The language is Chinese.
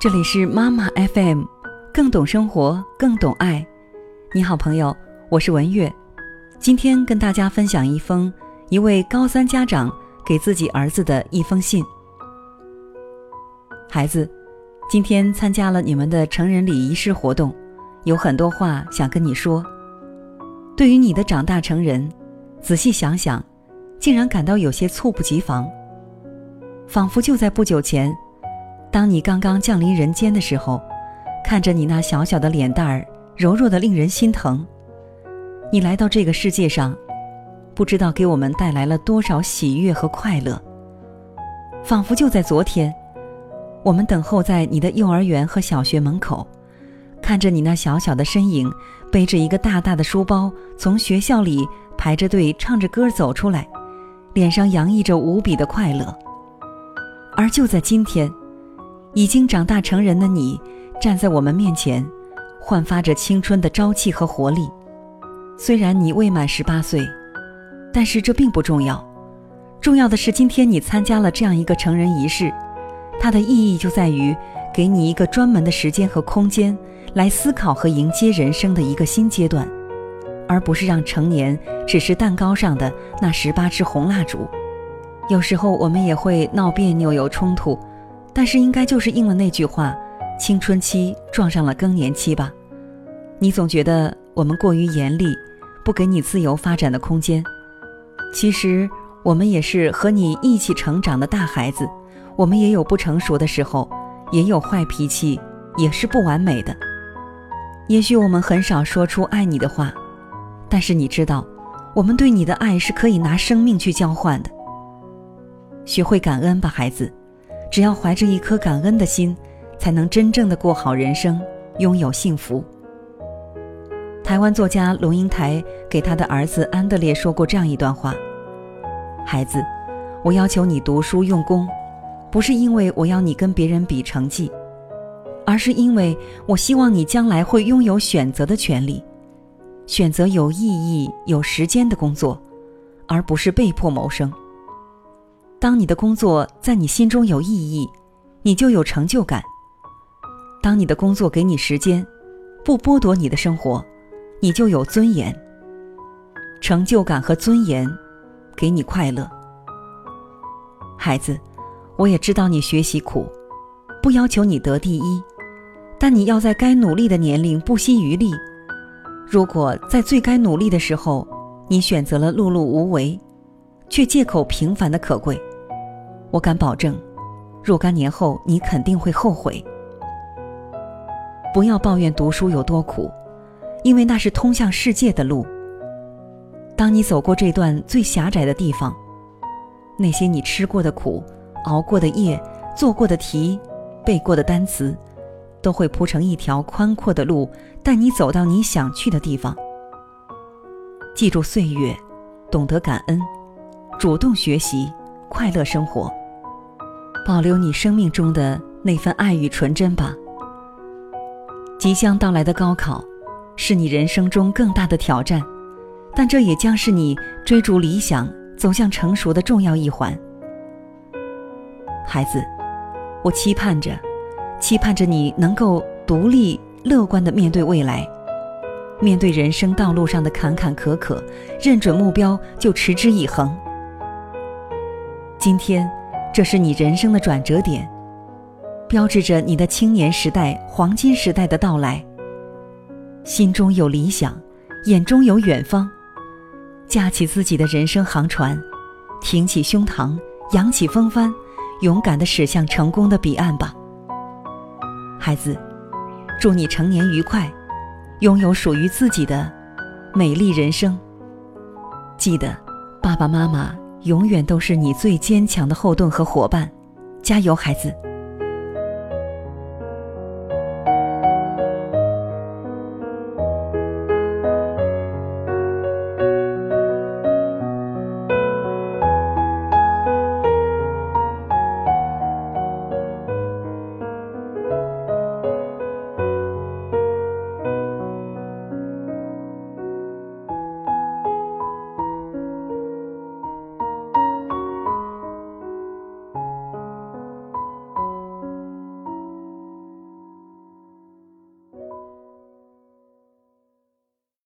这里是妈妈 FM，更懂生活，更懂爱。你好，朋友，我是文月。今天跟大家分享一封一位高三家长给自己儿子的一封信。孩子，今天参加了你们的成人礼仪式活动，有很多话想跟你说。对于你的长大成人，仔细想想，竟然感到有些猝不及防，仿佛就在不久前。当你刚刚降临人间的时候，看着你那小小的脸蛋儿，柔弱的令人心疼。你来到这个世界上，不知道给我们带来了多少喜悦和快乐。仿佛就在昨天，我们等候在你的幼儿园和小学门口，看着你那小小的身影，背着一个大大的书包，从学校里排着队唱着歌走出来，脸上洋溢着无比的快乐。而就在今天。已经长大成人的你，站在我们面前，焕发着青春的朝气和活力。虽然你未满十八岁，但是这并不重要。重要的是，今天你参加了这样一个成人仪式，它的意义就在于给你一个专门的时间和空间，来思考和迎接人生的一个新阶段，而不是让成年只是蛋糕上的那十八支红蜡烛。有时候我们也会闹别扭，有冲突。但是应该就是应了那句话，青春期撞上了更年期吧？你总觉得我们过于严厉，不给你自由发展的空间。其实我们也是和你一起成长的大孩子，我们也有不成熟的时候，也有坏脾气，也是不完美的。也许我们很少说出爱你的话，但是你知道，我们对你的爱是可以拿生命去交换的。学会感恩吧，孩子。只要怀着一颗感恩的心，才能真正的过好人生，拥有幸福。台湾作家龙应台给他的儿子安德烈说过这样一段话：“孩子，我要求你读书用功，不是因为我要你跟别人比成绩，而是因为我希望你将来会拥有选择的权利，选择有意义、有时间的工作，而不是被迫谋生。”当你的工作在你心中有意义，你就有成就感；当你的工作给你时间，不剥夺你的生活，你就有尊严。成就感和尊严，给你快乐。孩子，我也知道你学习苦，不要求你得第一，但你要在该努力的年龄不惜余力。如果在最该努力的时候，你选择了碌碌无为，却借口平凡的可贵。我敢保证，若干年后你肯定会后悔。不要抱怨读书有多苦，因为那是通向世界的路。当你走过这段最狭窄的地方，那些你吃过的苦、熬过的夜、做过的题、背过的单词，都会铺成一条宽阔的路，带你走到你想去的地方。记住岁月，懂得感恩，主动学习，快乐生活。保留你生命中的那份爱与纯真吧。即将到来的高考，是你人生中更大的挑战，但这也将是你追逐理想、走向成熟的重要一环。孩子，我期盼着，期盼着你能够独立、乐观的面对未来，面对人生道路上的坎坎坷坷，认准目标就持之以恒。今天。这是你人生的转折点，标志着你的青年时代、黄金时代的到来。心中有理想，眼中有远方，架起自己的人生航船，挺起胸膛，扬起风帆，勇敢地驶向成功的彼岸吧，孩子！祝你成年愉快，拥有属于自己的美丽人生。记得，爸爸妈妈。永远都是你最坚强的后盾和伙伴，加油，孩子！